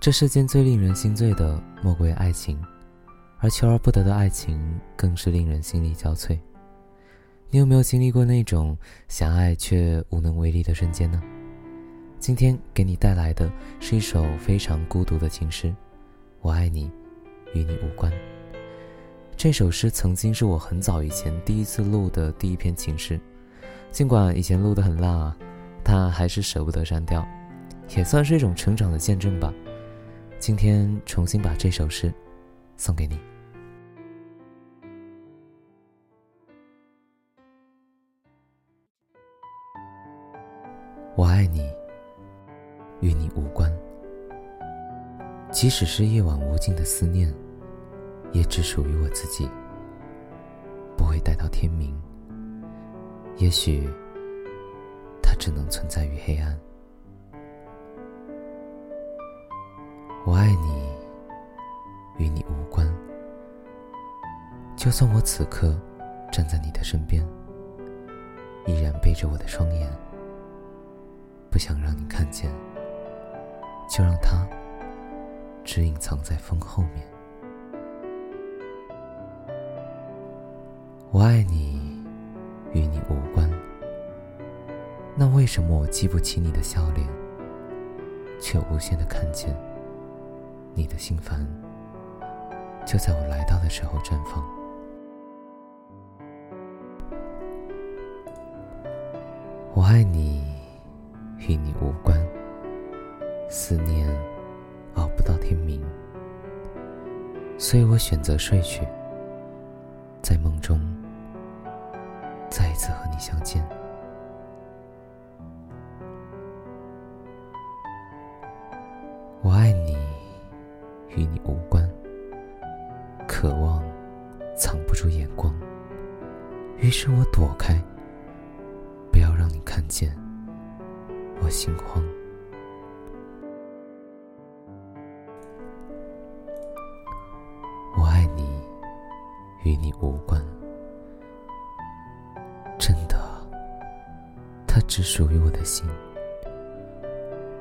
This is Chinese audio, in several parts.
这世间最令人心醉的莫过于爱情，而求而不得的爱情更是令人心力交瘁。你有没有经历过那种想爱却无能为力的瞬间呢？今天给你带来的是一首非常孤独的情诗，《我爱你，与你无关》。这首诗曾经是我很早以前第一次录的第一篇情诗，尽管以前录得很烂啊，但还是舍不得删掉，也算是一种成长的见证吧。今天重新把这首诗送给你。我爱你，与你无关。即使是夜晚无尽的思念，也只属于我自己，不会待到天明。也许，它只能存在于黑暗。我爱你，与你无关。就算我此刻站在你的身边，依然背着我的双眼，不想让你看见，就让它只隐藏在风后面。我爱你，与你无关。那为什么我记不起你的笑脸，却无限的看见？你的心烦，就在我来到的时候绽放。我爱你，与你无关。思念熬不到天明，所以我选择睡去，在梦中再一次和你相见。与你无关，渴望藏不住眼光，于是我躲开，不要让你看见我心慌。我爱你，与你无关，真的，它只属于我的心，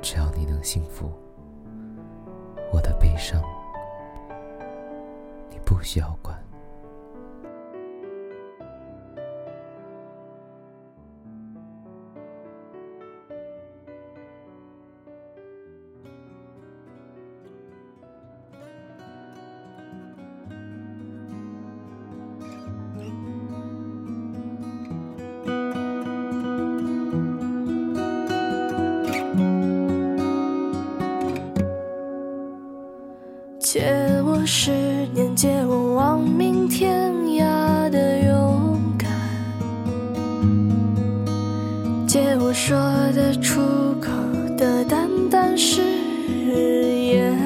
只要你能幸福。生，你不需要管。借我十年，借我亡命天涯的勇敢，借我说得出口的淡淡誓言，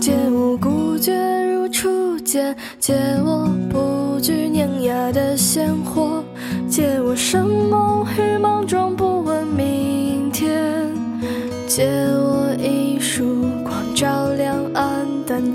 借我孤绝如初见，借我不惧碾压的鲜活，借我生猛与莽撞，不问明天，借我一束。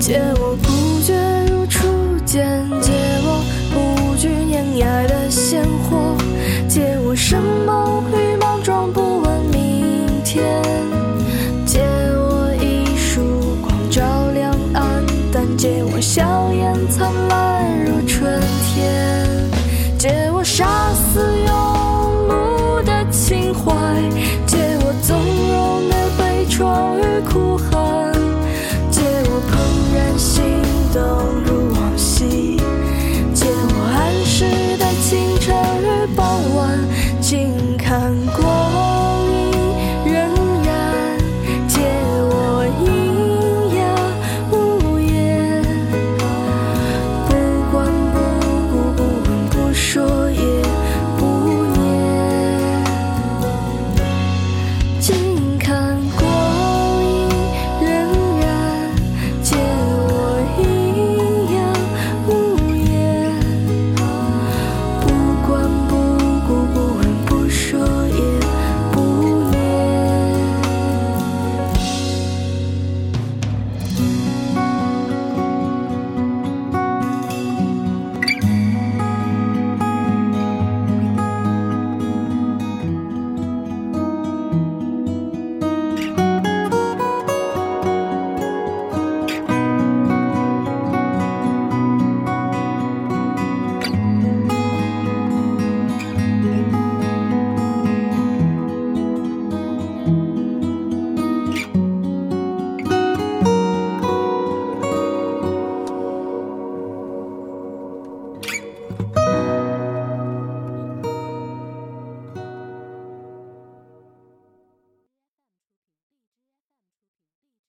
借我难过。